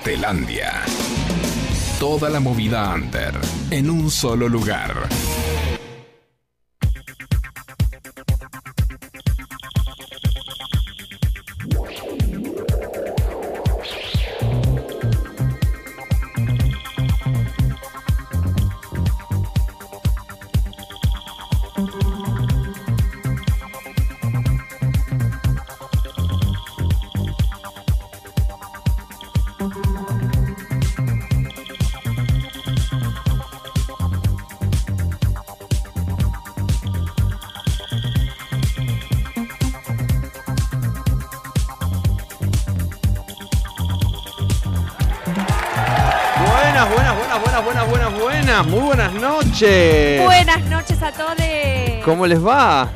Artelandia. Toda la movida under en un solo lugar. Buenas. Muy buenas noches. Buenas noches a todos. ¿Cómo les va?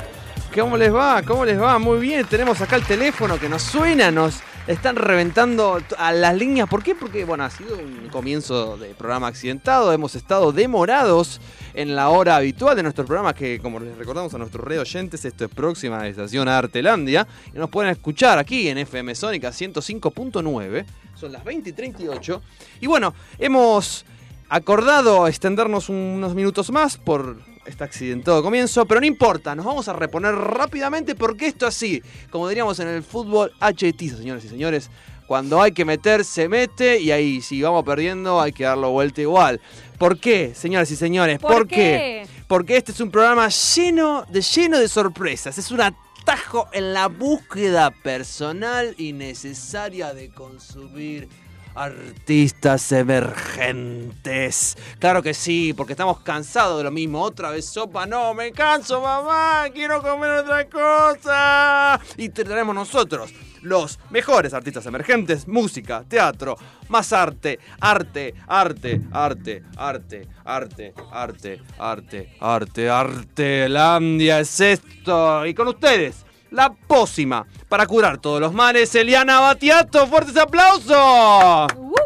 ¿Cómo les va? ¿Cómo les va? Muy bien, tenemos acá el teléfono que nos suena, nos están reventando a las líneas. ¿Por qué? Porque, bueno, ha sido un comienzo de programa accidentado. Hemos estado demorados en la hora habitual de nuestro programa, que, como les recordamos a nuestros red oyentes, esto es próxima a la estación Artelandia. Y nos pueden escuchar aquí en FM Sónica 105.9. Son las 20 y 38. Y bueno, hemos acordado extendernos unos minutos más por este accidentado comienzo, pero no importa, nos vamos a reponer rápidamente porque esto así, como diríamos en el fútbol, HT, señores y señores, cuando hay que meter, se mete y ahí si vamos perdiendo hay que darlo vuelta igual. ¿Por qué, señoras y señores? ¿Por qué? Porque este es un programa lleno de, lleno de sorpresas, es un atajo en la búsqueda personal y necesaria de consumir artistas emergentes. Claro que sí, porque estamos cansados de lo mismo. Otra vez sopa, no, me canso, mamá, quiero comer otra cosa. Y traemos nosotros los mejores artistas emergentes, música, teatro, más arte, arte, arte, arte, arte, arte, arte, arte, arte, Artelandia es esto. Y con ustedes, la pócima para curar todos los males, Eliana Batiato, fuertes aplausos. ¡Uh!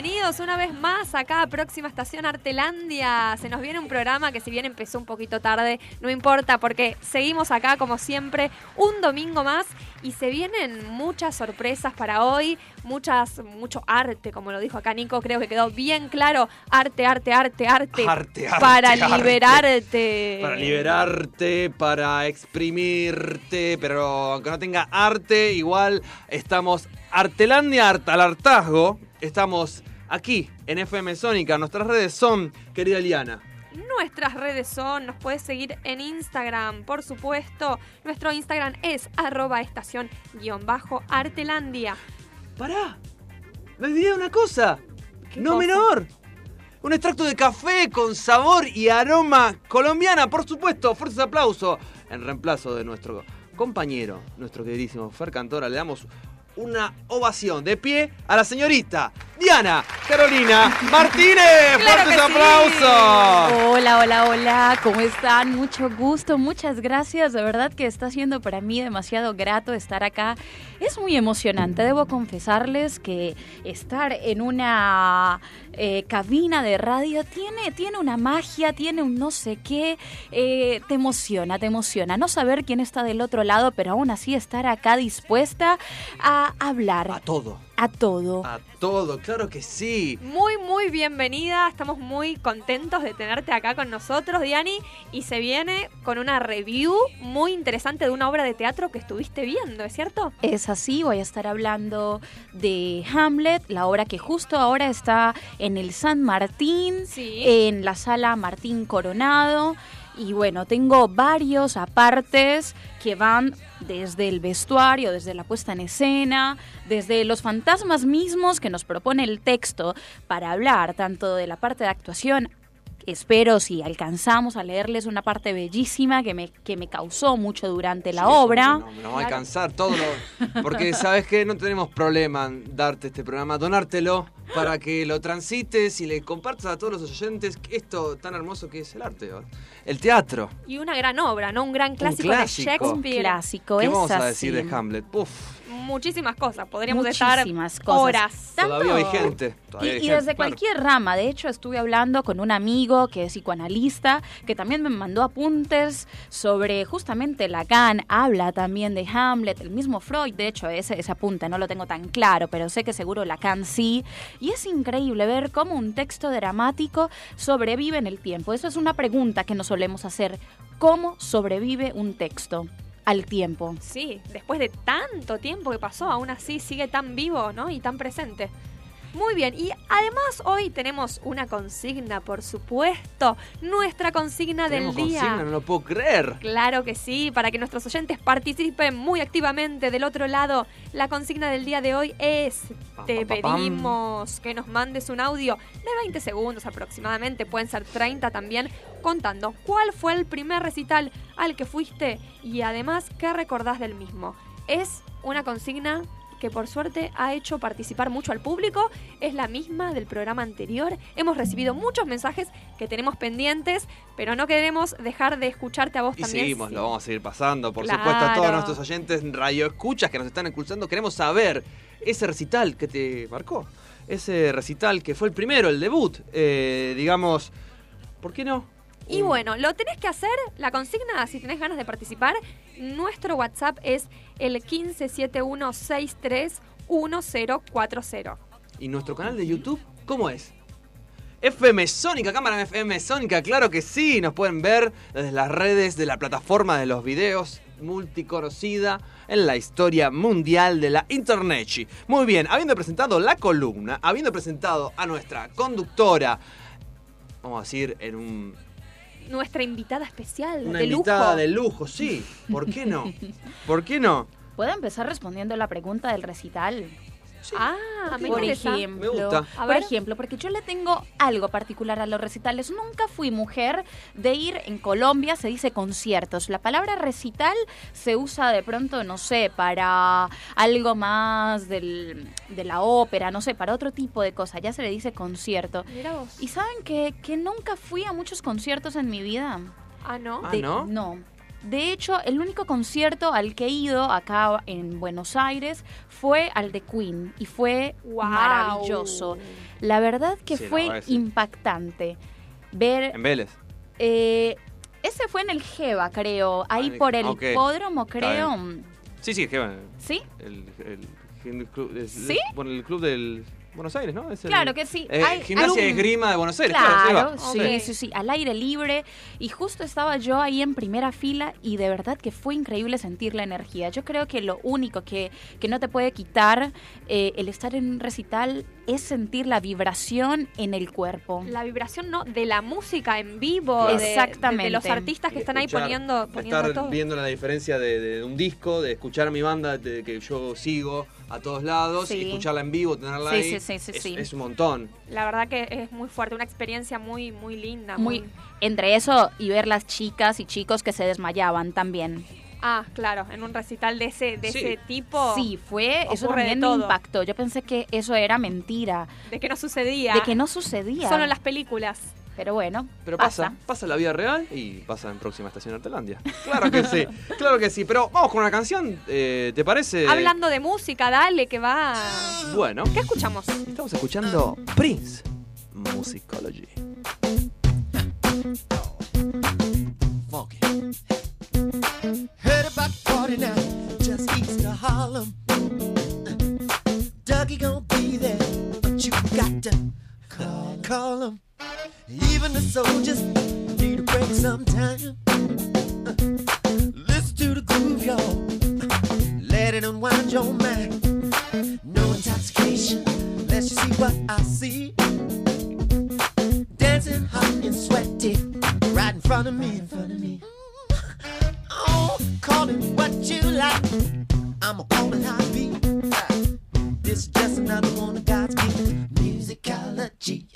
Bienvenidos una vez más acá a Próxima Estación Artelandia. Se nos viene un programa que si bien empezó un poquito tarde, no importa porque seguimos acá como siempre un domingo más y se vienen muchas sorpresas para hoy, muchas mucho arte, como lo dijo acá Nico, creo que quedó bien claro, arte, arte, arte, arte, Arte, arte, para arte. liberarte. Para liberarte, para exprimirte, pero aunque no tenga arte, igual estamos Artelandia Art- al hartazgo. Estamos aquí en FM Sónica. Nuestras redes son, querida Eliana. Nuestras redes son, nos puedes seguir en Instagram, por supuesto. Nuestro Instagram es arroba estación guion bajo artelandia. ¡Pará! Me olvidé de una cosa. ¿Qué no cosa? menor. Un extracto de café con sabor y aroma colombiana, por supuesto. Fuertes aplausos. En reemplazo de nuestro compañero, nuestro queridísimo Fer Cantora, le damos una ovación de pie a la señorita Diana Carolina Martínez. Claro ¡Fuertes sí. aplausos! Hola, hola, hola, ¿cómo están? Mucho gusto, muchas gracias. De verdad que está siendo para mí demasiado grato estar acá. Es muy emocionante, debo confesarles que estar en una eh, cabina de radio tiene, tiene una magia, tiene un no sé qué. eh, te emociona, te emociona. No saber quién está del otro lado, pero aún así estar acá dispuesta a hablar, A todo. A todo. A todo, claro que sí. Muy, muy bienvenida. Estamos muy contentos de tenerte acá con nosotros, Diani. Y se viene con una review muy interesante de una obra de teatro que estuviste viendo, ¿es cierto? Es así, voy a estar hablando de Hamlet, la obra que justo ahora está en el San Martín, Sí. en la sala Martín Coronado. Y bueno, tengo varios apartes que van desde el vestuario, desde la puesta en escena, desde los fantasmas mismos que nos propone el texto para hablar tanto de la parte de actuación. Espero si alcanzamos a leerles una parte bellísima que me, que me causó mucho durante la Sí, obra. No, no va a alcanzar todo lo. Porque, ¿sabes qué? No tenemos problema en darte este programa, donártelo para que lo transites y le compartas a todos los oyentes esto tan hermoso que es el arte, ¿no? el teatro. Y una gran obra, ¿no? Un gran clásico, clásico. de Un Shakespeare. Clásico, ¿Qué es vamos a decir de Hamlet? Puf, Muchísimas cosas. Podríamos Muchísimas estar cosas. horas. Tanto- todavía vigente. Y, todavía y vigente, desde claro. cualquier rama, de hecho estuve hablando con un amigo que es psicoanalista, que también me mandó apuntes sobre justamente Lacan, habla también de Hamlet, el mismo Freud, de hecho ese, ese apunte no lo tengo tan claro, pero sé que seguro Lacan sí, y es increíble ver cómo un texto dramático sobrevive en el tiempo. Eso es una pregunta que nos solemos hacer, ¿cómo sobrevive un texto al tiempo? Sí, después de tanto tiempo que pasó, aún así sigue tan vivo, ¿no? Y tan presente. Muy bien, y además hoy tenemos una consigna, por supuesto, nuestra consigna del día. consigna, no lo puedo creer. Claro que sí, para que nuestros oyentes participen muy activamente del otro lado. La consigna del día de hoy es, Pam, te pam, pam, pam. pedimos que nos mandes un audio de 20 segundos aproximadamente, pueden ser 30 también, contando cuál fue el primer recital al que fuiste y además qué recordás del mismo. Es una consigna que por suerte ha hecho participar mucho al público, es la misma del programa anterior. Hemos recibido muchos mensajes que tenemos pendientes, pero no queremos dejar de escucharte a vos Y también. seguimos, lo vamos a seguir pasando. Por Claro. supuesto, a todos nuestros oyentes radio escuchas que nos están escuchando, queremos saber ese recital que te marcó. Ese recital que fue el primero, el debut. Eh, digamos, ¿por qué no? Y Un- bueno, lo tenés que hacer, la consigna, si tenés ganas de participar, nuestro WhatsApp es el 1571631040. ¿Y nuestro canal de YouTube cómo es? FM Sónica, cámara FM Sónica, claro que sí, nos pueden ver desde las redes de la plataforma de los videos multiconocida en la historia mundial de la Internet. Muy bien, habiendo presentado la columna, habiendo presentado a nuestra conductora, vamos a decir, en un, Nuestra invitada especial, una de invitada lujo. de lujo, sí, ¿por qué no? ¿Por qué no? ¿Puedo empezar respondiendo la pregunta del recital? Ah, me Por interesa. ejemplo, Me gusta. A por ejemplo, porque yo le tengo algo particular a los recitales. Nunca fui mujer de ir en Colombia, se dice conciertos. La palabra recital se usa de pronto, no sé, para algo más del- de la ópera, no sé, para otro tipo de cosa. Ya se le dice concierto. Mira vos. ¿Y saben que, que nunca fui a muchos conciertos en mi vida? Ah, ¿no? Ah. No. De hecho, el único concierto al que he ido acá en Buenos Aires fue al de Queen y fue maravilloso. La verdad que Sí, fue verdad que sí. impactante ver. En Vélez. eh, ese fue en el Jeva, creo, ahí por el ok. hipódromo, creo. Sí, sí, bueno, ¿Sí? el, el, el club, es- ¿Sí? bueno, el club del Buenos Aires, ¿no? Es el- Claro que sí. Eh, Hay- gimnasia hay y un- Esgrima de Buenos Aires, claro, Claro, sí, sí, sí, al aire libre. Y justo estaba yo ahí en primera fila y de verdad que fue increíble sentir la energía. Yo creo que lo único que, que no te puede quitar eh, el estar en un recital es sentir la vibración en el cuerpo. La vibración, ¿no? De la música en vivo. Claro. de- de- Exactamente. De, los artistas que están ahí poniendo, poniendo estar todo. viendo la diferencia de, de un disco, de escuchar a mi banda de que yo sigo a todos lados, Sí. y escucharla en vivo, tenerla Sí, ahí. sí, sí, sí, es, sí. es un montón. La verdad que es muy fuerte, una experiencia muy, muy linda. Muy, entre eso y ver las chicas y chicos que se desmayaban también. Ah, claro, en un recital de ese, de ese tipo. Sí, fue, eso también. Yo pensé que eso era mentira. De que no sucedía. De que no sucedía. Solo en las películas. Pero bueno. Pero pasa, pasa, pasa la vida real y pasa en próxima estación Artelandia. Claro que sí, claro que sí. Pero vamos con una canción, eh, ¿te parece? Hablando de música, dale, que va. Bueno. ¿Qué escuchamos? Estamos escuchando Prince Musicology. Fuck. 49, just east of Harlem. Dougie gonna be there, but you got to call him. Call him. Even the soldiers need a break sometime. Listen to the groove, y'all. Let it unwind your mind. No intoxication, let you see what I see. Dancing hot and sweaty, right in front of me. Right in front of me. Oh, call it what you like. I'ma call it be. This is just another one of God's gifts, musicology.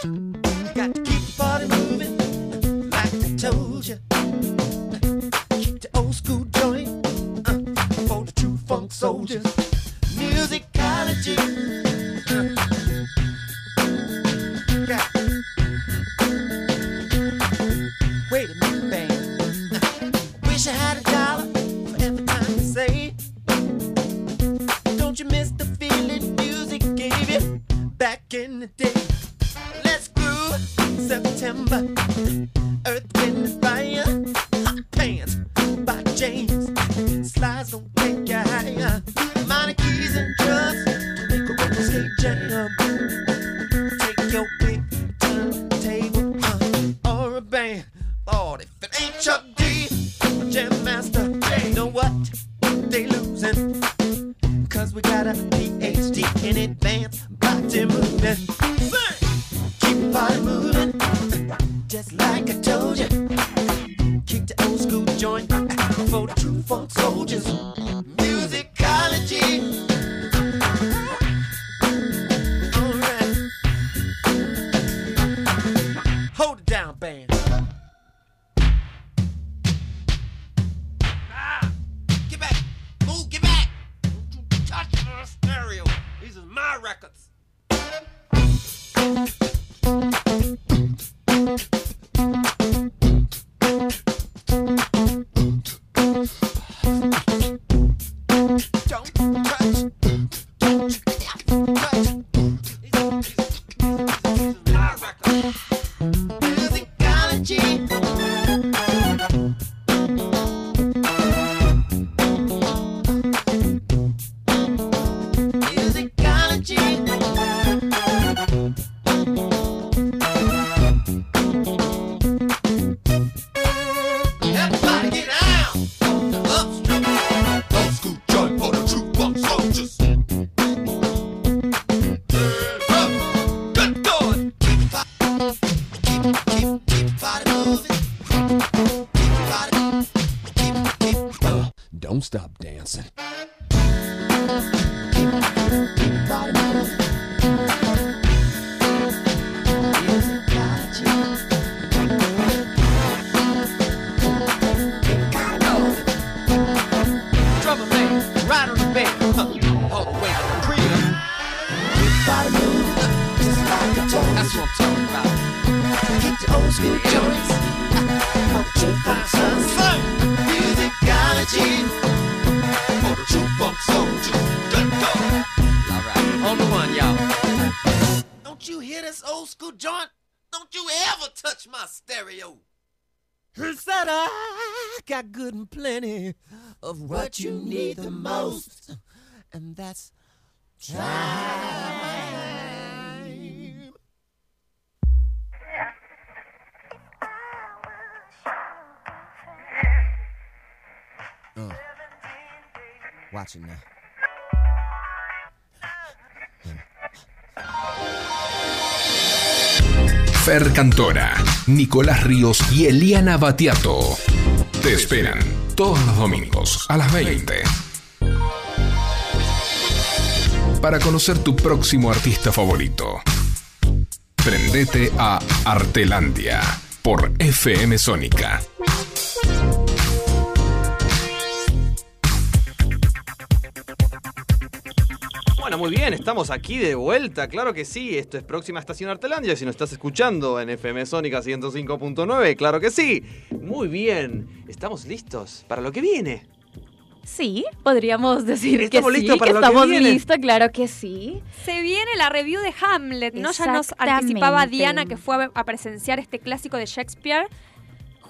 Hear this old school joint? Don't you ever touch my stereo. He said I got good and plenty of what you need the most, and that's time. Uh, watch it now. Fer Cantora, Nicolás Ríos y Eliana Batiato. Te esperan todos los domingos a las 20. Para conocer tu próximo artista favorito. Prendete a Artelandia por FM Sónica. Bueno, muy bien, estamos aquí de vuelta, claro que sí. Esto es Próxima Estación Artelandia. Si nos estás escuchando en FM Sónica 105.9, claro que sí. Muy bien, estamos listos para lo que viene. Sí, podríamos decir que ¿Estamos sí, listos para que lo que estamos viene? listos, claro que sí. Se viene la review de Hamlet, ¿no? Ya nos anticipaba Diana que fue a presenciar este clásico de Shakespeare.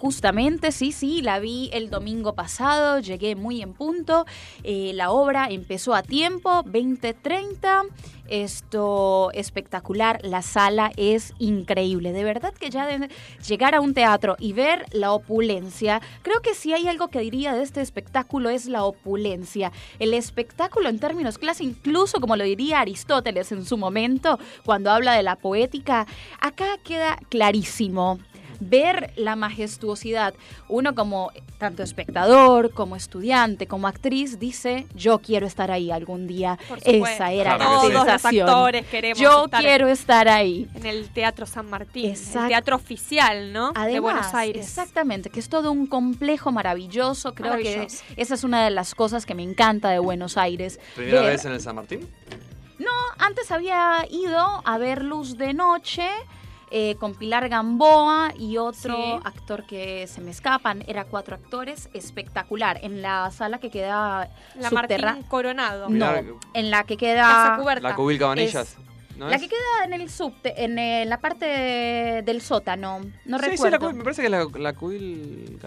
Justamente, sí, sí, la vi el domingo pasado, llegué muy en punto. eh, la obra empezó a tiempo, 2030. Esto espectacular, la sala es increíble. De verdad que ya de llegar a un teatro y ver la opulencia, creo que si hay algo que diría de este espectáculo es la opulencia. El espectáculo en términos clase, incluso como lo diría Aristóteles en su momento, cuando habla de la poética, acá queda clarísimo ver la majestuosidad. Uno como tanto espectador, como estudiante, como actriz, dice, yo quiero estar ahí algún día. Por supuesto. Esa era Claro la. Todos los sensación. actores queremos Yo estar quiero estar ahí. en el Teatro San Martín, el teatro oficial, ¿no? Además, de Buenos Aires. exactamente, que es todo un complejo maravilloso. Creo Maravilloso. que esa es una de las cosas que me encanta de Buenos Aires. ¿Primera Ver- vez en el San Martín? Antes había ido a ver Luz de Noche. Eh, con Pilar Gamboa y otro Sí. actor que se me escapan. Era cuatro actores, espectacular. En la sala que queda La subterrá- Martín Coronado. No, en la que Casa queda... cubierta. La Cubil Cabanillas. ¿No La es? que queda en el subte, en eh, la parte del sótano, no sí, sí, recuerdo. la Cubil- me parece que es la, la Cubil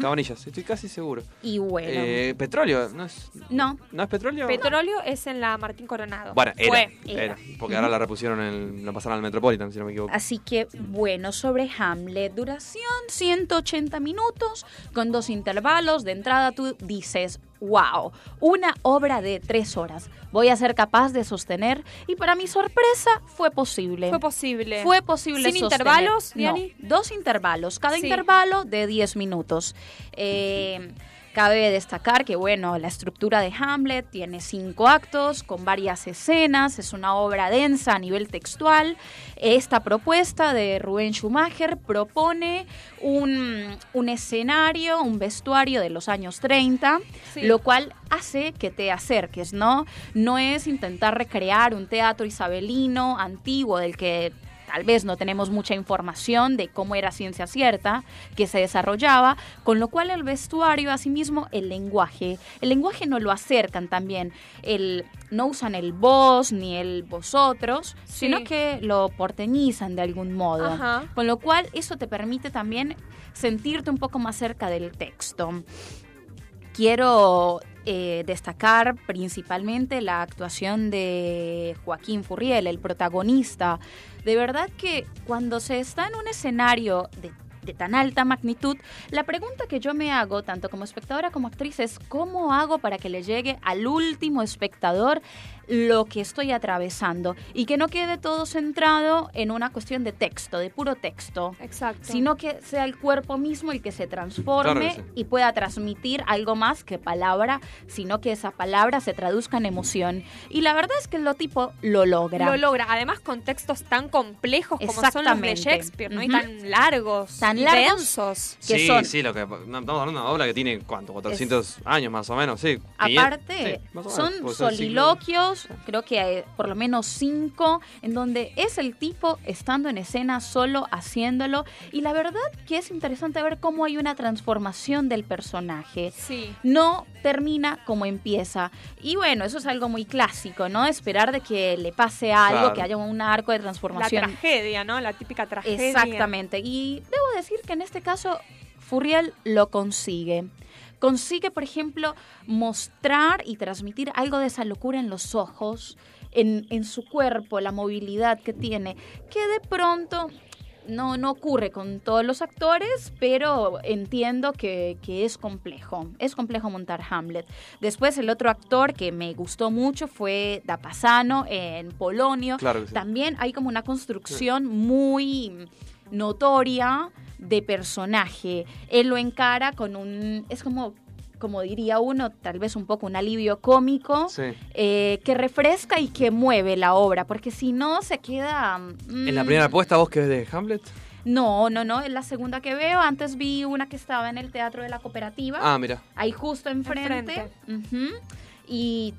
Cabanillas. Estoy casi seguro. Y bueno, Eh, petróleo, ¿no es, no, ¿no es petróleo? Petróleo es en la Martín Coronado. Bueno, era, Fue. era, Era. porque ahora la repusieron, en la pasaron al Metropolitan, si no me equivoco. Así que, bueno, sobre Hamlet, duración 180 minutos, con dos intervalos. De entrada tú dices, wow, una obra de tres horas. Voy a ser capaz de sostener. Y para mi sorpresa, fue posible. Fue posible. Fue posible ¿Sin sostener. intervalos, No, Diani? dos intervalos, cada Sí. intervalo de 10 minutos. Eh, cabe destacar que, bueno, la estructura de Hamlet tiene cinco actos con varias escenas, es una obra densa a nivel textual. Esta propuesta de Rubén Schumacher propone un, un escenario, un vestuario de los años 30, Sí. lo cual hace que te acerques, ¿no? No es intentar recrear un teatro isabelino antiguo del que tal vez no tenemos mucha información de cómo era ciencia cierta que se desarrollaba, con lo cual el vestuario, asimismo, el lenguaje. El lenguaje no lo acercan también, el, no usan el vos ni el vosotros, Sí. sino que lo porteñizan de algún modo. Ajá. Con lo cual eso te permite también sentirte un poco más cerca del texto. Quiero eh, destacar principalmente la actuación de Joaquín Furriel, el protagonista. De verdad que cuando se está en un escenario de, tan alta magnitud, la pregunta que yo me hago, tanto como espectadora como actriz, es cómo hago para que le llegue al último espectador lo que estoy atravesando y que no quede todo centrado en una cuestión de texto, de puro texto Exacto. sino que sea el cuerpo mismo el que se transforme Claro que sí. y pueda transmitir algo más que palabra, sino que esa palabra se traduzca en emoción. Y la verdad es que el lotipo lo logra. Lo logra. Además, con textos tan complejos como son los de. Shakespeare, ¿no? Y Ujú. tan largos. Tan y largos. densos. que sí, son- sí, lo que, estamos hablando de una obra que tiene, ¿cuánto? 400 años más o menos, sí. 500, Aparte, sí, más o menos, son puede creo que hay por lo menos cinco, en donde es el tipo estando en escena solo haciéndolo. Y la verdad que es interesante ver cómo hay una transformación del personaje. Sí. no termina como empieza. Y bueno, eso es algo muy clásico, ¿no? Esperar de que le pase algo, Claro. que haya un arco de La transformación. tragedia, ¿no? La típica tragedia. Exactamente. Y debo decir que en este caso Furriel lo consigue. Consigue, por ejemplo, mostrar y transmitir algo de esa locura en los ojos, en, en su cuerpo, la movilidad que tiene, que de pronto no, no ocurre con todos los actores, pero entiendo que, que es complejo. Es complejo montar Hamlet. Después el otro actor que me gustó mucho fue Da Pasano en Polonio. Claro sí. También hay como una construcción muy notoria de personaje. Él lo encara con un... Es como, como diría uno, tal vez un poco un alivio cómico. Sí. eh, que refresca y que mueve la obra, porque si no se queda... mm, ¿En la primera apuesta vos que es de Hamlet? No, no, no, es la segunda que veo. Antes vi una que estaba en el Teatro de la Cooperativa, Ah, mira. ahí justo enfrente. Y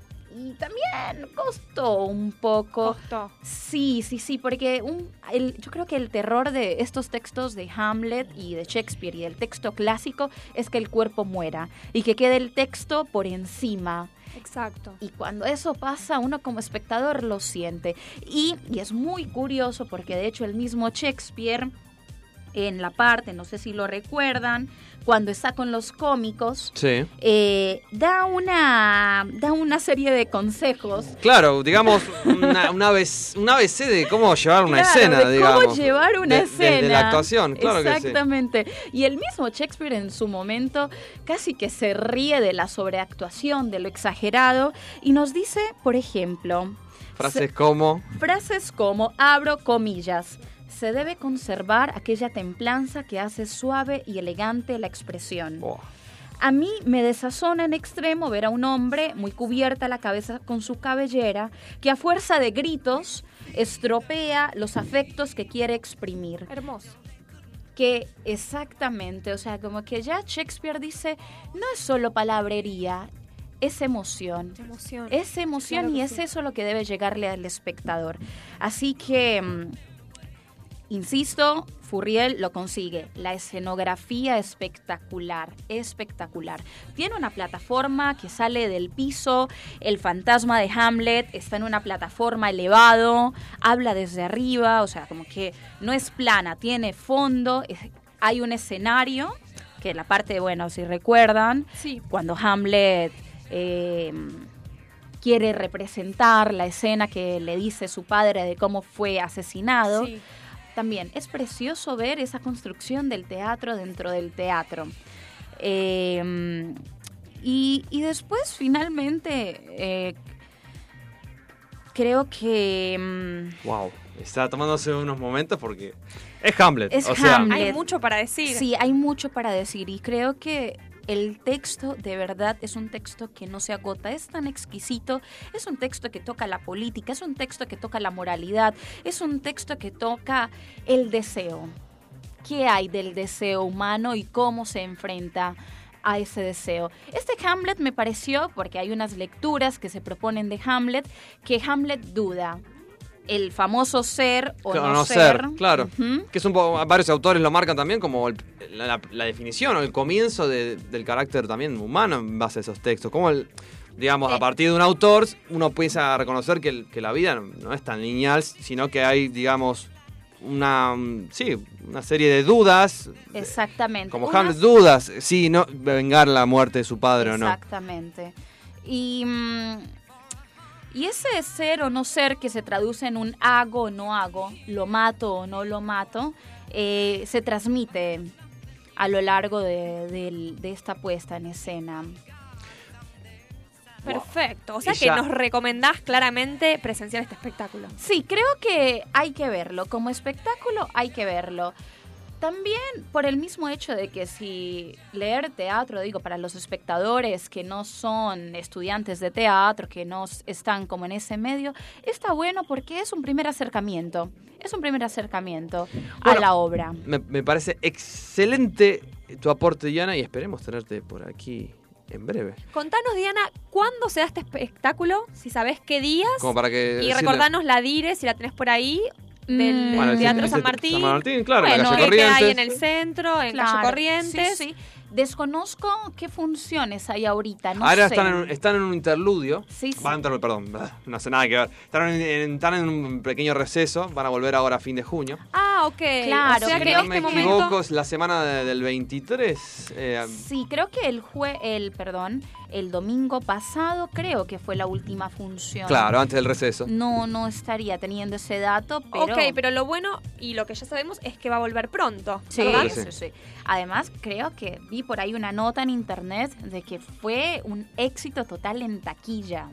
también costó un poco. Costó. Sí, sí, sí, porque un, el- yo creo que el terror de estos textos de Hamlet y de Shakespeare y del texto clásico es que el cuerpo muera y que quede el texto por encima. Exacto. Y cuando eso pasa, uno como espectador lo siente. Y, y es muy curioso porque de hecho el mismo Shakespeare, en la parte, no sé si lo recuerdan, cuando está con los cómicos, Sí. eh, da, una, da una serie de consejos. Claro, digamos, una, una ABC, un ABC de cómo llevar una Claro, escena, de digamos. cómo llevar una De- escena. Desde la actuación, claro que sí. Exactamente. Y el mismo Shakespeare en su momento casi que se ríe de la sobreactuación, de lo exagerado, y nos dice, por ejemplo, Frases como... Frases como, abro comillas, se debe conservar aquella templanza que hace suave y elegante la expresión. Buah. A mí me desazona en extremo ver a un hombre muy cubierta la cabeza con su cabellera que a fuerza de gritos estropea los afectos que quiere exprimir. Hermoso. Que exactamente, o sea, como que ya Shakespeare dice, no es solo palabrería, es emoción. Emoción. Es emoción Claro y es sí. eso lo que debe llegarle al espectador. Así que mm, Insisto, Furriel lo consigue. La escenografía espectacular, espectacular. Tiene una plataforma que sale del piso. El fantasma de Hamlet está en una plataforma elevado. Habla desde arriba, o sea, como que no es plana, tiene fondo. es- hay un escenario que la parte, bueno, si recuerdan, Sí. cuando Hamlet eh, quiere representar la escena que le dice su padre de cómo fue asesinado. Sí. También es precioso ver esa construcción del teatro dentro del teatro. Eh, y, y después, finalmente, eh, creo que Wow. Está tomándose unos momentos porque es Hamlet. Es o sea, Hamlet. Hay mucho para decir. Sí, hay mucho para decir y creo que el texto de verdad es un texto que no se agota, es tan exquisito, es un texto que toca la política, es un texto que toca la moralidad, es un texto que toca el deseo. ¿Qué hay del deseo humano y cómo se enfrenta a ese deseo? Este Hamlet me pareció, porque hay unas lecturas que se proponen de Hamlet, que Hamlet duda. El famoso ser o Claro, no, no ser. ser, claro. Que es un poco, varios autores lo marcan también como el- la, la- definición o el comienzo de- del carácter también humano en base a esos textos. Como el, digamos, a partir de un autor uno empieza a reconocer que, la vida no, no es tan lineal, sino que hay, digamos, una, mm, sí, una serie de dudas. Exactamente. Como Hamlet, dudas, sí, no, vengar la muerte de su padre o no. Exactamente. Y, mm, y ese ser o no ser que se traduce en un hago o no hago, lo mato o no lo mato, eh, se transmite a lo largo de, del- de esta puesta en escena. Perfecto. O sea que nos recomendás claramente presenciar este espectáculo. Sí, creo que hay que verlo. Como espectáculo hay que verlo. También por el mismo hecho de que si leer teatro, digo, para los espectadores que no son estudiantes de teatro, que no están como en ese medio, está bueno porque es un primer acercamiento. Es un primer acercamiento Bueno, a la obra. Me, me parece excelente tu aporte, Diana, y esperemos tenerte por aquí en breve. Contanos, Diana, ¿cuándo se da este espectáculo? Si sabés qué días. Como para que. Y recordanos la dire, si la tenés por ahí, del Bueno, Teatro San Martín. San Martín, claro, Bueno, la calle que Corrientes. hay en el centro, en Claro, Calle Corrientes. sí, sí. Desconozco qué funciones hay ahorita. No Ahora sé. están en, un, están en un interludio. Sí, sí. Van a perdón, no sé nada que ver. Están en, en- están en un pequeño receso. Van a volver ahora a fin de junio. Ah, ok. Claro, o sea si que no me este momento. equivoco, es la semana de- del 23. eh, Sí, creo que el jue el perdón, el domingo pasado creo que fue la última función. claro, antes del receso. No, no estaría teniendo ese dato, pero Ok, pero lo bueno y lo que ya sabemos es que va a volver pronto. Sí, ¿verdad? Sí. sí, sí. Además, creo que vi por ahí una nota en internet de que fue un éxito total en taquilla.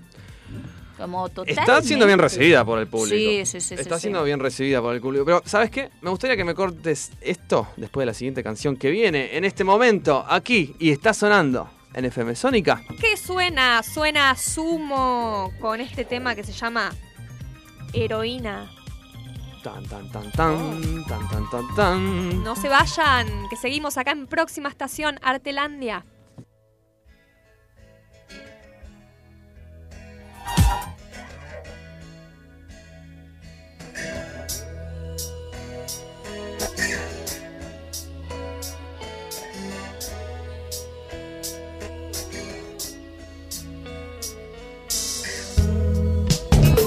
Como total. Está siendo bien recibida por el público. Sí, sí, sí. Está sí, siendo sí. bien recibida por el público. Pero, ¿sabes qué? Me gustaría que me cortes esto después de la siguiente canción que viene en este momento, aquí, y está sonando en FM Sónica. ¿Qué suena? Suena Sumo con este tema que se llama Heroína. Tan, tan, tan, tan, tan, tan, tan, tan. No se vayan, que seguimos acá en próxima estación Artelandia.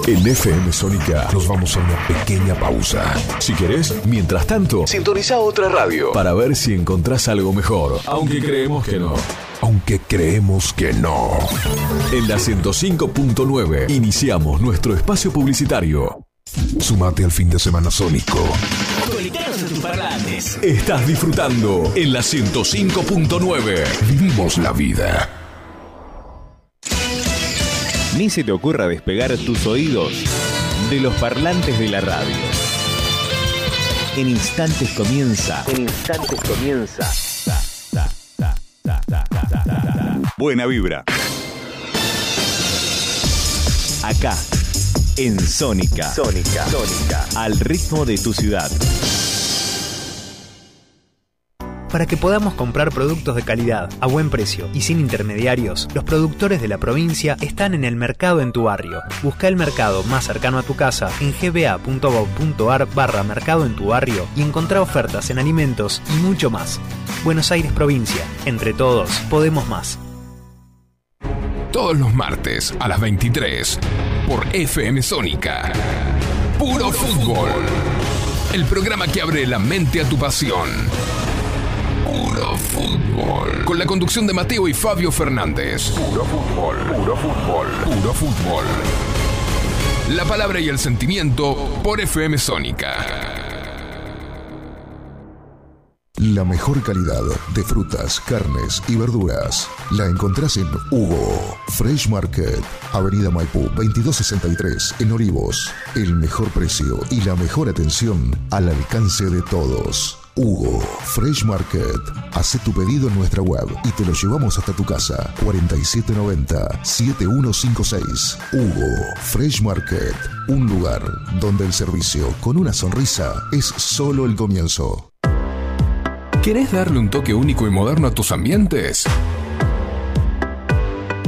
En FM Sónica nos vamos a una pequeña pausa. Si querés, mientras tanto, sintoniza otra radio para ver si encontrás algo mejor. Aunque creemos que no. Aunque creemos que no. En la 105.9 iniciamos nuestro espacio publicitario. Sumate al fin de semana sónico. Conectados a tus parlantes. Estás disfrutando en la 105.9. Vivimos la vida. Ni se te ocurra despegar tus oídos de los parlantes de la radio. En instantes comienza. En instantes comienza. Buena vibra. Acá, en Sónica. Sónica. Sónica. Al ritmo de tu ciudad. Para que podamos comprar productos de calidad, a buen precio y sin intermediarios, los productores de la provincia están en el mercado en tu barrio. Busca el mercado más cercano a tu casa en gba.gov.ar barra mercado en tu barrio y encontrá ofertas en alimentos y mucho más. Buenos Aires Provincia. Entre todos, podemos más. Todos los martes a las 23 por FM Sónica. Puro fútbol. El programa que abre la mente a tu pasión. Puro fútbol. Con la conducción de Mateo y Fabio Fernández. Puro fútbol. Puro fútbol. Puro fútbol. La palabra y el sentimiento por FM Sónica. La mejor calidad de frutas, carnes y verduras la encontrás en Hugo Fresh Market, Avenida Maipú 2263 en Olivos. El mejor precio y la mejor atención al alcance de todos. Hugo Fresh Market. Hace tu pedido en nuestra web y te lo llevamos hasta tu casa. 4790-7156. Hugo Fresh Market. Un lugar donde el servicio con una sonrisa es solo el comienzo. ¿Querés darle un toque único y moderno a tus ambientes?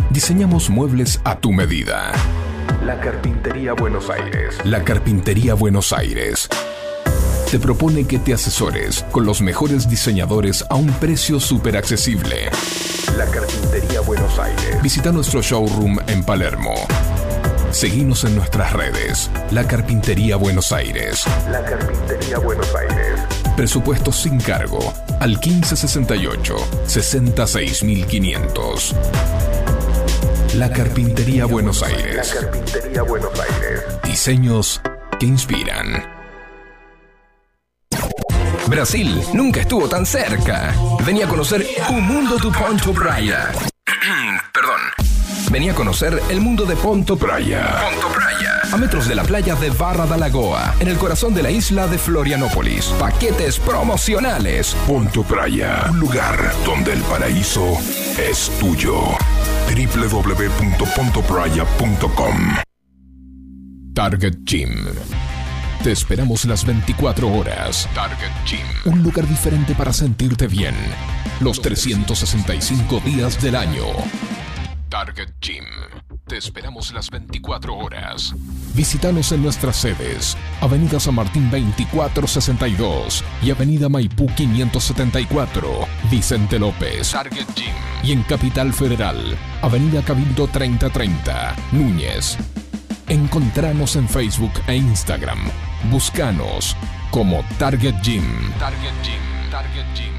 Diseñamos muebles a tu medida. La Carpintería Buenos Aires. La Carpintería Buenos Aires. Te propone que te asesores con los mejores diseñadores a un precio súper accesible. La Carpintería Buenos Aires. Visita nuestro showroom en Palermo. Seguimos en nuestras redes. La Carpintería Buenos Aires. La Carpintería Buenos Aires. Presupuesto sin cargo al 1568 66500. La Carpintería Buenos Aires. La Carpintería Buenos Aires. Diseños que inspiran. Brasil nunca estuvo tan cerca. Venía a conocer un mundo de Ponto Praia. Perdón. Venía a conocer el mundo de Ponto Praia. Ponto Praia. A metros de la playa de Barra da Lagoa, en el corazón de la isla de Florianópolis. Paquetes promocionales. Ponto Praia. Un lugar donde el paraíso es tuyo. www.pontopraya.com Target Gym. Te esperamos las 24 horas. Target Gym. Un lugar diferente para sentirte bien. Los 365 días del año. Target Gym. Te esperamos las 24 horas. Visítanos en nuestras sedes. Avenida San Martín 2462 y Avenida Maipú 574. Vicente López. Target Gym. Y en Capital Federal. Avenida Cabildo 3030. Núñez. Encontranos en Facebook e Instagram. Búscanos como Target Gym. Target Gym. Target Gym.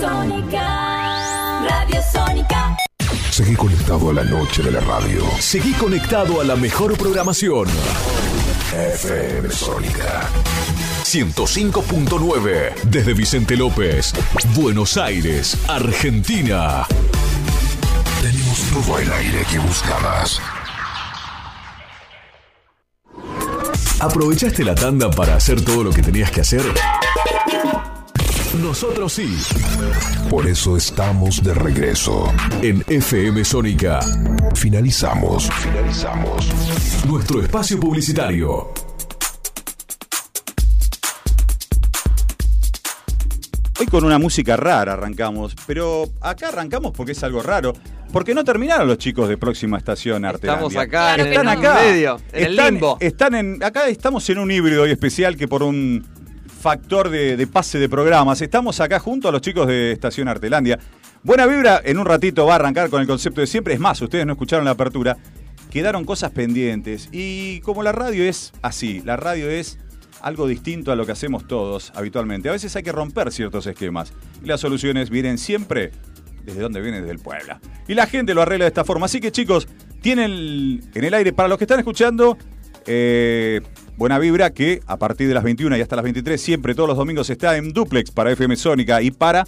Sónica, Radio Sónica. Seguí conectado a la noche de la radio. Seguí conectado a la mejor programación. FM Sónica. 105.9 desde Vicente López, Buenos Aires, Argentina. Tenemos todo el aire que buscabas. ¿Aprovechaste la tanda para hacer todo lo que tenías que hacer? Nosotros sí. Por eso estamos de regreso. En FM Sónica. Finalizamos. Finalizamos. Nuestro espacio publicitario. Hoy con una música rara arrancamos, pero acá arrancamos porque es algo raro. Porque no terminaron los chicos de Próxima Estación Artelandia. Estamos acá Están el acá. medio, en el Están- limbo. Están en, acá estamos en un híbrido hoy especial que por un factor de, de pase de programas. Estamos acá junto a los chicos de Estación Artelandia. Buena vibra, en un ratito va a arrancar con el concepto de siempre. Es más, ustedes no escucharon la apertura. Quedaron cosas pendientes. Y como la radio es así, la radio es algo distinto a lo que hacemos todos habitualmente. A veces hay que romper ciertos esquemas. Y las soluciones vienen siempre desde donde vienen, desde el Puebla. Y la gente lo arregla de esta forma. Así que chicos, tienen en el aire, para los que están escuchando, eh, buena vibra que a partir de las 21 y hasta las 23, siempre todos los domingos está en duplex para FM Sónica y para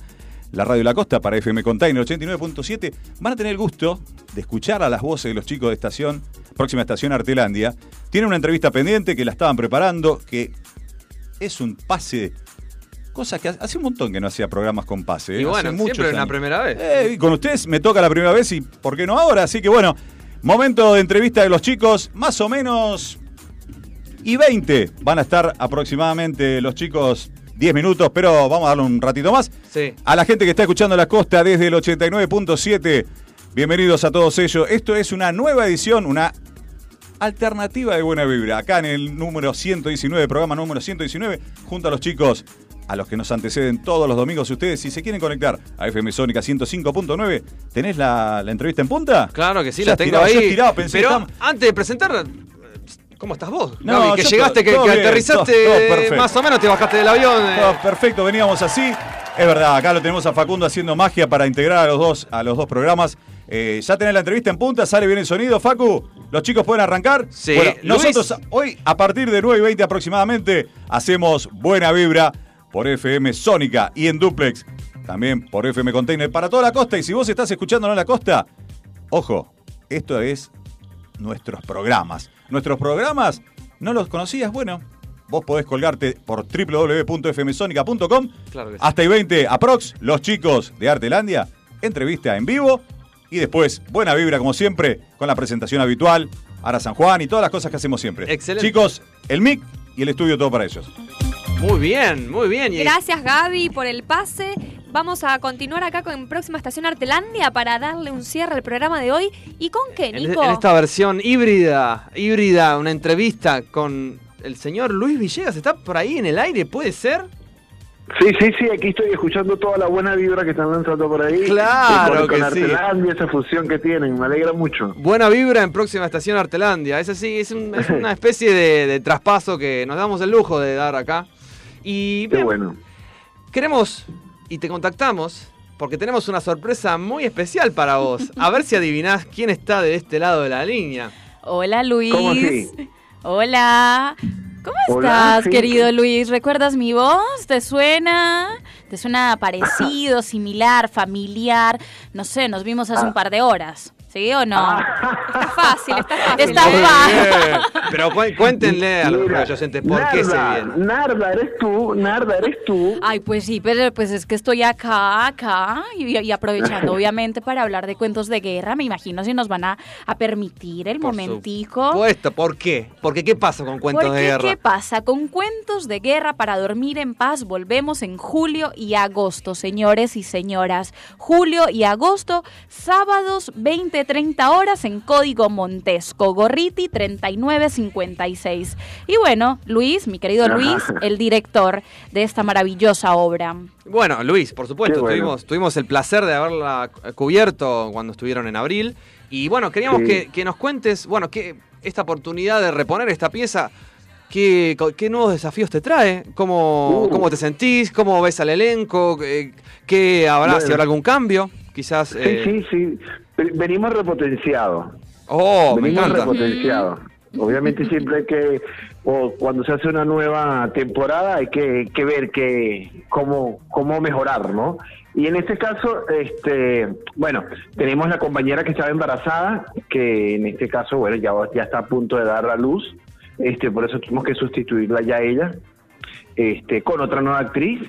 la Radio La Costa, para FM Container 89.7. Van a tener el gusto de escuchar a las voces de los chicos de estación, próxima estación Artelandia. Tienen una entrevista pendiente que la estaban preparando, que es un pase Cosa que hace un montón que no hacía programas con pase. ¿eh? Y bueno, Hace siempre una años. primera vez. Eh, con ustedes me toca la primera vez y ¿por qué no ahora? Así que bueno, momento de entrevista de los chicos, más o menos y 20 van a estar aproximadamente los chicos 10 minutos, pero vamos a darle un ratito más. Sí. A la gente que está escuchando la costa desde el 89.7, bienvenidos a todos ellos. Esto es una nueva edición, una alternativa de Buena Vibra. Acá en el número 119, programa número 119, junto a los chicos, a los que nos anteceden todos los domingos. Ustedes, si se quieren conectar a FM Sónica 105.9, ¿tenés la, la entrevista en punta? Claro que sí, Ya la tengo estirado, ahí. ya estirado, pensé Pero estamos- antes de presentar, ¿cómo estás vos? No, Gaby? que llegaste, que, todo que bien, aterrizaste, todo- más o menos te bajaste del avión. eh. Todo perfecto, veníamos así. Es verdad, acá lo tenemos a Facundo haciendo magia para integrar a los dos, a los dos programas. Eh, ya tenés la entrevista en punta, sale bien el sonido, Facu. Los chicos pueden arrancar. Sí, Bueno, Luis. nosotros hoy, a partir de 9 y 20 aproximadamente, hacemos buena vibra por FM Sónica y en Duplex. También por FM Container para toda la costa. Y si vos estás escuchándolo en la costa, ojo, esto es nuestros programas. Nuestros programas, ¿no los conocías? Bueno, vos podés colgarte por www.fmsonica.com. Claro. Hasta y 20 aprox, los chicos de Artelandia, entrevista en vivo y después buena vibra como siempre con la presentación habitual, Ara San Juan y todas las cosas que hacemos siempre. Excelente. Chicos, el mic y el estudio todo para ellos. Muy bien, muy bien. Gracias Gaby por el pase. Vamos a continuar acá con próxima estación Artelandia para darle un cierre al programa de hoy. ¿Y con qué, Nico? en esta versión híbrida, híbrida, una entrevista con el señor Luis Villegas. ¿Está por ahí en el aire? ¿Puede ser? Sí, sí, sí, aquí estoy escuchando toda la buena vibra que están lanzando por ahí. Claro con, que con sí. Artelandia, esa fusión que tienen, me alegra mucho. Buena vibra en próxima estación Artelandia. Es así, es, un- es una especie de, de traspaso que nos damos el lujo de dar acá. Y Qué bien, bueno. queremos y te contactamos porque tenemos una sorpresa muy especial para vos. A ver si adivinás quién está de este lado de la línea. Hola Luis. ¿Cómo? Hola. ¿Cómo Hola, estás, sí. querido Luis? ¿Recuerdas mi voz? ¿Te suena? ¿Te suena parecido, similar, familiar? No sé, nos vimos hace Ah. un par de horas. ¿Sí o no? Está fácil, está fácil. Está fácil. bien. Pero cu- cuéntenle a los Mira, oyentes por qué se viene. Narda, eres tú, Narda, eres tú. Ay, pues sí, pero pues es que estoy acá, acá, y, y aprovechando obviamente para hablar de cuentos de guerra. Me imagino si nos van a, a permitir el Por momentico. supuesto, ¿por qué? Porque ¿qué pasa con cuentos Porque, de guerra? ¿qué pasa? Con cuentos de guerra para dormir en paz volvemos en julio y agosto, señores y señoras. Julio y agosto, sábados 20-30 horas en código Montesco, Gorriti 3956. Y bueno, Luis, mi querido Luis, el director de esta maravillosa obra. Bueno, Luis, por supuesto, bueno. tuvimos, tuvimos el placer de haberla cubierto cuando estuvieron en abril. Y bueno, queríamos Sí. que, que nos cuentes, bueno, que esta oportunidad de reponer esta pieza, ¿qué, nuevos desafíos te trae? ¿Cómo, Uh. cómo te sentís? ¿Cómo ves al elenco? ¿Qué, qué habrá? Bueno. ¿Si habrá algún cambio? Quizás... Sí, eh, sí, sí. Ve- Venimos repotenciados. Oh, me Venimos encanta. repotenciados. Obviamente siempre hay que, o cuando se hace una nueva temporada, hay que, que ver que, cómo, cómo mejorar, ¿no? Y en este caso, este, bueno, tenemos la compañera que estaba embarazada, que en este caso, bueno, ya, ya está a punto de dar a luz, este, por eso tuvimos que sustituirla ya a ella, este, con otra nueva actriz.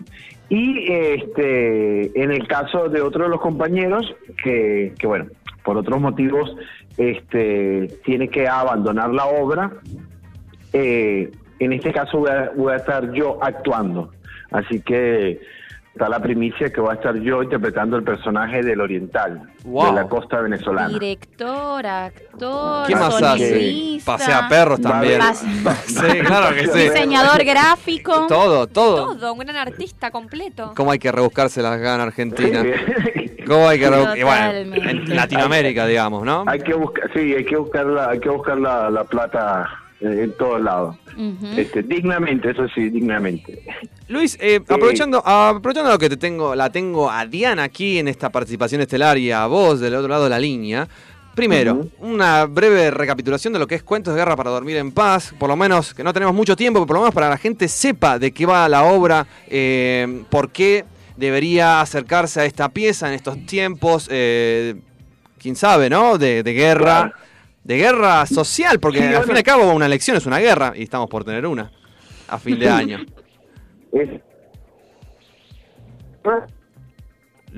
Y este, en el caso de otro de los compañeros, que, que bueno, por otros motivos, este, tiene que abandonar la obra, eh, en este caso voy a, voy a estar yo actuando. Así que está la primicia que voy a estar yo interpretando el personaje del oriental, Wow. de la costa venezolana. Director, actor, ¿Qué más hace? Pasea perros también. Sí, claro que sí. diseñador gráfico. Todo, todo. Todo, un gran artista completo. ¿Cómo hay que rebuscarse las ganas Argentina? ¿Cómo hay que rebuscar? Y bueno, en Latinoamérica, digamos, ¿no? hay que buscar, sí, hay que buscar la, hay que buscar la, la plata en todos lados. Este, dignamente, eso sí, dignamente. Luis, eh, aprovechando, aprovechando lo que te tengo, la tengo a Diana aquí en esta participación estelar y a vos del otro lado de la línea. Primero, una breve recapitulación de lo que es Cuentos de Guerra para Dormir en Paz. Por lo menos, que no tenemos mucho tiempo, pero por lo menos para que la gente sepa de qué va la obra, eh, por qué debería acercarse a esta pieza en estos tiempos, eh, quién sabe, ¿no? De, de guerra, Claro. De guerra social, porque Sí, al bueno. fin y al cabo una elección es una guerra y estamos por tener una a fin de año. Es-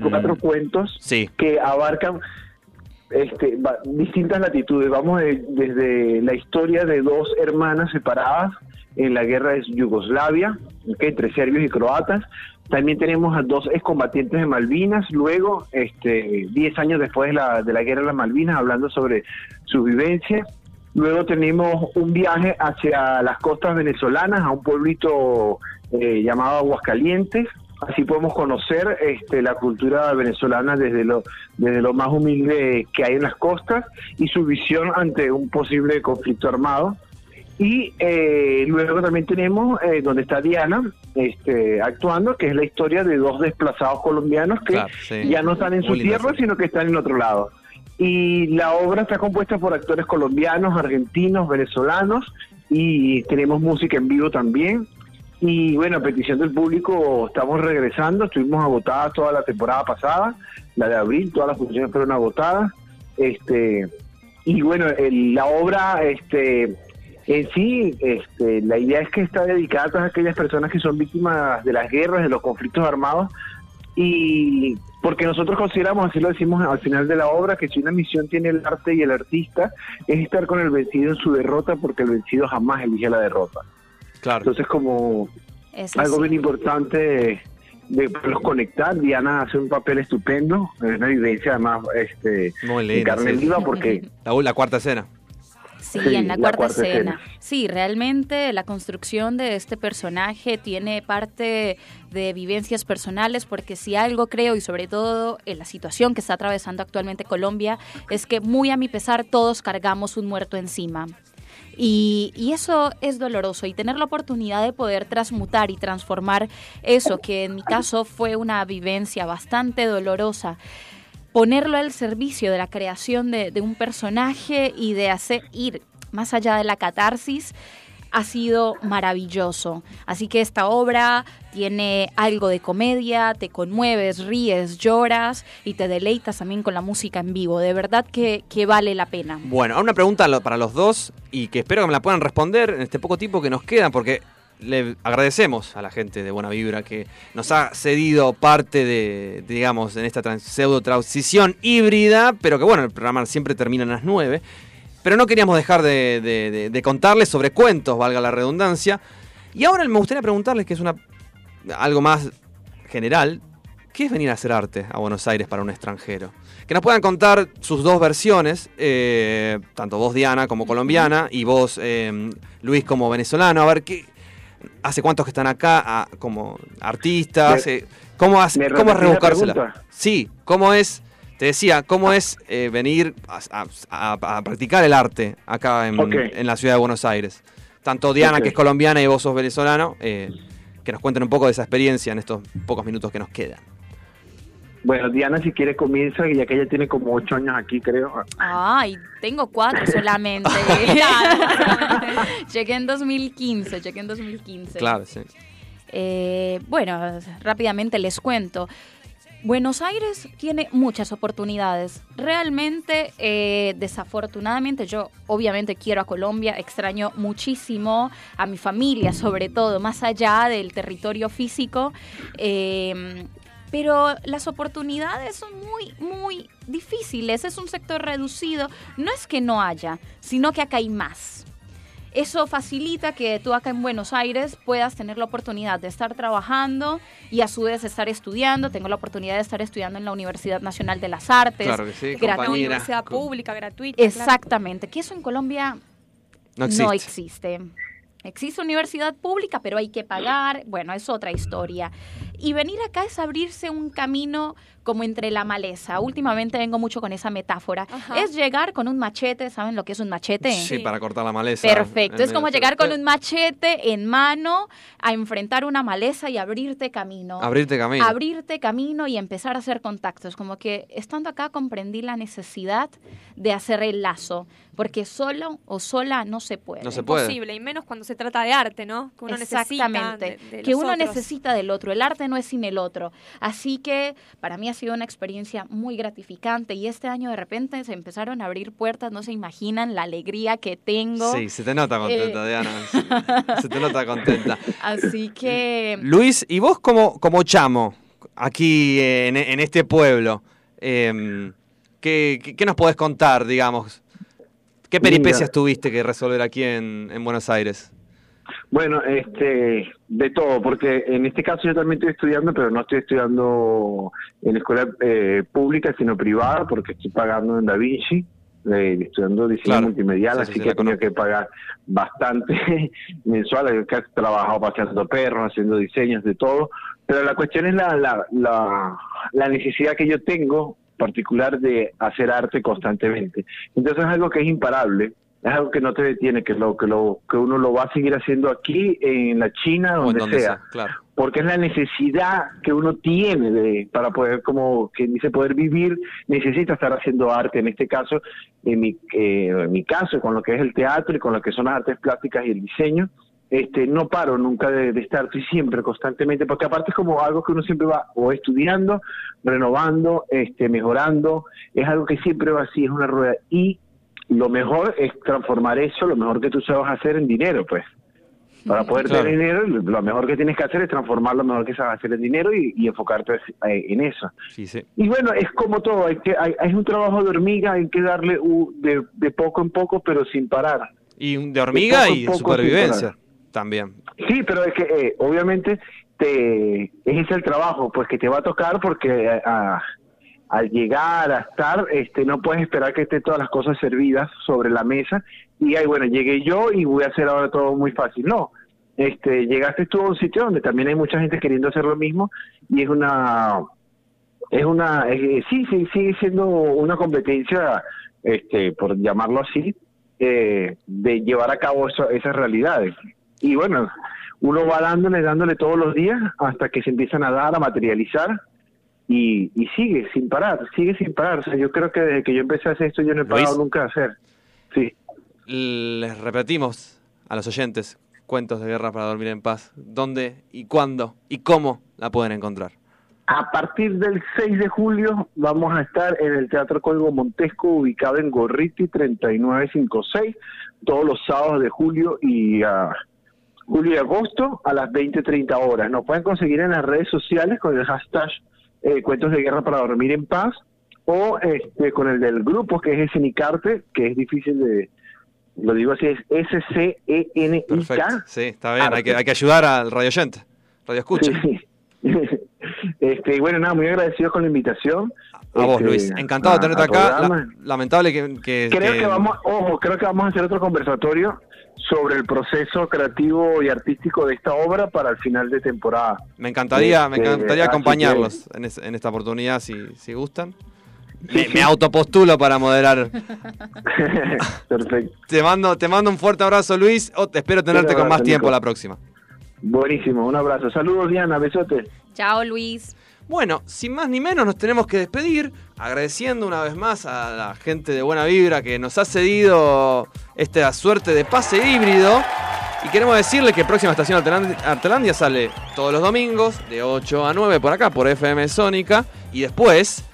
cuatro cuentos Sí. que abarcan este, va- distintas latitudes. Vamos de- desde la historia de dos hermanas separadas en la guerra de Yugoslavia, entre serbios y croatas. También tenemos a dos excombatientes de Malvinas, luego, este, 10 años después de la, de la guerra de las Malvinas, hablando sobre su vivencia. Luego tenemos un viaje hacia las costas venezolanas, a un pueblito eh, llamado Aguascalientes. Así podemos conocer este, la cultura venezolana desde lo, desde lo más humilde que hay en las costas y su visión ante un posible conflicto armado. Y eh, luego también tenemos eh, donde está Diana este, actuando, que es la historia de dos desplazados colombianos que Claro, sí. ya no están en su tierra, sino que están en otro lado. Y la obra está compuesta por actores colombianos, argentinos, venezolanos y tenemos música en vivo también. Y bueno, a petición del público estamos regresando, estuvimos agotadas toda la temporada pasada, la de abril, todas las funciones fueron agotadas. Este, y bueno, el- la obra este, en sí, este, la idea es que está dedicada a todas aquellas personas que son víctimas de las guerras, de los conflictos armados, y porque nosotros consideramos, así lo decimos al final de la obra, que si una misión tiene el arte y el artista, es estar con el vencido en su derrota, porque el vencido jamás elige la derrota. Claro. Entonces, como Eso algo sí. bien importante de, de poderlos conectar, Diana hace un papel estupendo, es una vivencia además este, Muy en linda. carne sí. viva, porque La, la cuarta escena. Sí, Sí, en la, la cuarta, cuarta escena. escena. Sí, realmente la construcción de este personaje tiene parte de vivencias personales, porque si algo creo, y sobre todo en la situación que está atravesando actualmente Colombia, es que muy a mi pesar todos cargamos un muerto encima. Y, y eso es doloroso y tener la oportunidad de poder transmutar y transformar eso, que en mi caso fue una vivencia bastante dolorosa, ponerlo al servicio de la creación de, un personaje y de hacer ir más allá de la catarsis ha sido maravilloso. Así que esta obra tiene algo de comedia, te conmueves, ríes, lloras y te deleitas también con la música en vivo. De verdad que, que vale la pena. Bueno, una pregunta para los dos y que espero que me la puedan responder en este poco tiempo que nos queda, porque le agradecemos a la gente de Buena Vibra que nos ha cedido parte de, digamos, en esta trans- pseudo transición híbrida, pero que bueno, el programa siempre termina a las 9. Pero no queríamos dejar de, contarles sobre cuentos, valga la redundancia. Y ahora me gustaría preguntarles, que es una algo más general, ¿qué es venir a hacer arte a Buenos Aires para un extranjero? Que nos puedan contar sus dos versiones, eh, tanto vos Diana como colombiana y vos eh, Luis como venezolano, a ver qué hace cuántos que están acá a- como artistas, Me- eh, cómo, ¿me cómo es rebuscársela. Sí, cómo es, te decía, cómo es eh, venir a, a- a- a practicar el arte acá en, la ciudad de Buenos Aires. Tanto Diana, que es colombiana, y vos sos venezolano, eh, que nos cuenten un poco de esa experiencia en estos pocos minutos que nos quedan. Bueno, Diana, si quiere comienza, ya que ella tiene como ocho años aquí, creo. Ay, tengo cuatro solamente. llegué en 2015, llegué en 2015. Claro, sí. Eh, bueno, rápidamente les cuento. Buenos Aires tiene muchas oportunidades. Realmente, eh, desafortunadamente, yo obviamente quiero a Colombia, extraño muchísimo a mi familia, sobre todo, más allá del territorio físico. Eh, pero las oportunidades son muy, muy difíciles. Es un sector reducido. No es que no haya, sino que acá hay más. Eso facilita que tú acá en Buenos Aires puedas tener la oportunidad de estar trabajando y a su vez estar estudiando. Tengo la oportunidad de estar estudiando en la Universidad Nacional de las Artes. Claro que sí, compañera. universidad pública, gratuita. claro. Exactamente, que eso en Colombia No existe. existe. Existe universidad pública, pero hay que pagar. Bueno, es otra historia. Y venir acá es abrirse un camino como entre la maleza. Últimamente vengo mucho con esa metáfora. Ajá. Es llegar con un machete, ¿saben lo que es un machete? Sí, para cortar la maleza. Perfecto, es como llegar con un machete en mano a enfrentar una maleza y abrirte camino. Abrirte camino. Abrirte camino y empezar a hacer contactos. Como que estando acá comprendí la necesidad de hacer el lazo, porque solo o sola no se puede. No se puede. Imposible, y menos cuando se trata de arte, ¿no? Que uno Exactamente, necesita de- de que uno otros. necesita del otro, el arte no es sin el otro. Así que para mí ha sido una experiencia muy gratificante y este año de repente se empezaron a abrir puertas, no se imaginan la alegría que tengo. Sí, se te nota contenta, Eh. Diana. Se te nota contenta. Así que Luis, ¿y vos como, como chamo? aquí en, en este pueblo. Eh, ¿qué, qué, qué nos podés contar, digamos? ¿Qué peripecias Mira. tuviste que resolver aquí en, en Buenos Aires? Bueno, este, de todo, porque en este caso yo también estoy estudiando, pero no estoy estudiando en escuela eh, pública, sino privada, porque estoy pagando en Da Vinci, eh, estudiando diseño Claro. multimedial, Sí, sí, así sí, que he tenido que pagar bastante mensual, he casi trabajado paseando perros, haciendo diseños, de todo, pero la cuestión es la, la, la, la necesidad que yo tengo particular de hacer arte constantemente. Entonces es algo que es imparable, es algo que no te detiene, que lo que lo que uno lo va a seguir haciendo aquí en la China, donde, donde sea, sea, claro. porque es la necesidad que uno tiene de para poder como quien dice poder vivir, necesita estar haciendo arte. En este caso, en mi eh, en mi caso con lo que es el teatro y con lo que son las artes plásticas y el diseño, este no paro nunca de, de estar estoy siempre constantemente porque aparte es como algo que uno siempre va o estudiando renovando este mejorando es algo que siempre va así es una rueda y lo mejor es transformar eso lo mejor que tú sabes hacer en dinero pues para poder Claro. tener dinero lo mejor que tienes que hacer es transformar lo mejor que sabes hacer en dinero y, y enfocarte eh, en eso Sí, sí. y bueno, es como todo, hay que hay, es un trabajo de hormiga, hay que darle de, de poco en poco, pero sin parar. Y de hormiga poco y de poco, supervivencia también. Sí, pero es que eh, obviamente te, ese es el trabajo, pues que te va a tocar porque eh, a- al llegar a estar, este, no puedes esperar que estén todas las cosas servidas sobre la mesa y ay, bueno, llegué yo y voy a hacer ahora todo muy fácil. No, este, llegaste tú a un sitio donde también hay mucha gente queriendo hacer lo mismo y es una es una sí sí sigue siendo una competencia este por llamarlo así eh, de llevar a cabo esas realidades y bueno uno va dándole dándole todos los días hasta que se empiezan a dar a materializar y, y sigue sin parar sigue sin parar o sea yo creo que desde que yo empecé a hacer esto yo no he Luis. parado nunca de hacer sí Les repetimos a los oyentes cuentos de guerra para dormir en paz. ¿Dónde y cuándo y cómo la pueden encontrar? A partir del 6 de julio vamos a estar en el Teatro Código Montesco, ubicado en Gorriti 3956, todos los sábados de julio y ah, julio y agosto a las 20.30 horas. Nos pueden conseguir en las redes sociales con el hashtag eh, Cuentos de Guerra para Dormir en Paz o este, con el del grupo que es Escenicarte, que es difícil de... Lo digo así, es E Perfecto. S-C-E-N-I-K. Sí, está bien. Hay que, hay que ayudar al radio oyente. Radio escucha. Sí. este, bueno, nada, muy agradecido con la invitación. A vos, Este, Luis. Encantado de tenerte acá. La- lamentable que, que- Creo que- que vamos, ojo, creo que vamos a hacer otro conversatorio sobre el proceso creativo y artístico de esta obra para el final de temporada. Me encantaría, me Este, encantaría acompañarlos en, es- en esta oportunidad si, si gustan. Sí, me, sí. me autopostulo para moderar. Perfecto. Te mando, te mando un fuerte abrazo, Luis. O te espero tenerte con más tiempo Nico. la próxima. Buenísimo, un abrazo. Saludos, Diana, besote. Chao, Luis. Bueno, sin más ni menos nos tenemos que despedir, agradeciendo una vez más a la gente de Buena Vibra que nos ha cedido esta suerte de pase híbrido. Y queremos decirle que próxima estación Artelan- Artelandia sale todos los domingos de 8 a 9 por acá, por FM Sónica. Y después,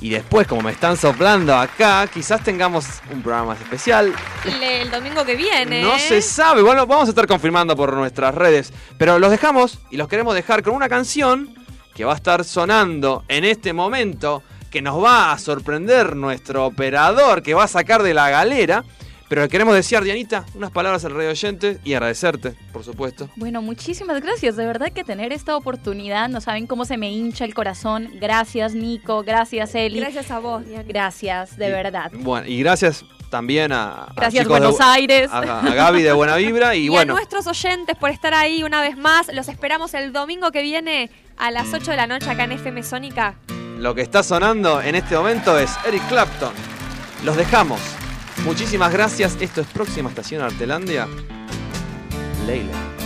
y después como me están soplando acá, quizás tengamos un programa más especial. Le- El domingo que viene. No ¿eh? se sabe, bueno, vamos a estar confirmando por nuestras redes, pero los dejamos y los queremos dejar con una canción que va a estar sonando en este momento, que nos va a sorprender nuestro operador, que va a sacar de la galera, pero le queremos decir, Dianita, unas palabras al radio oyente y agradecerte, por supuesto. Bueno, muchísimas gracias. De verdad que tener esta oportunidad, no saben cómo se me hincha el corazón. Gracias, Nico. Gracias, Eli. Gracias a vos, Diana. Gracias, de Y- verdad. Bueno, y gracias también a, a Gracias, de- Buenos Aires. a, a Gaby de Buena Vibra y, Y, bueno, a nuestros oyentes por estar ahí una vez más. Los esperamos el domingo que viene a las 8 de la noche acá en FM Sónica. Lo que está sonando en este momento es Eric Clapton. Los dejamos. Muchísimas gracias. Esto es Próxima Estación Artelandia. Leila.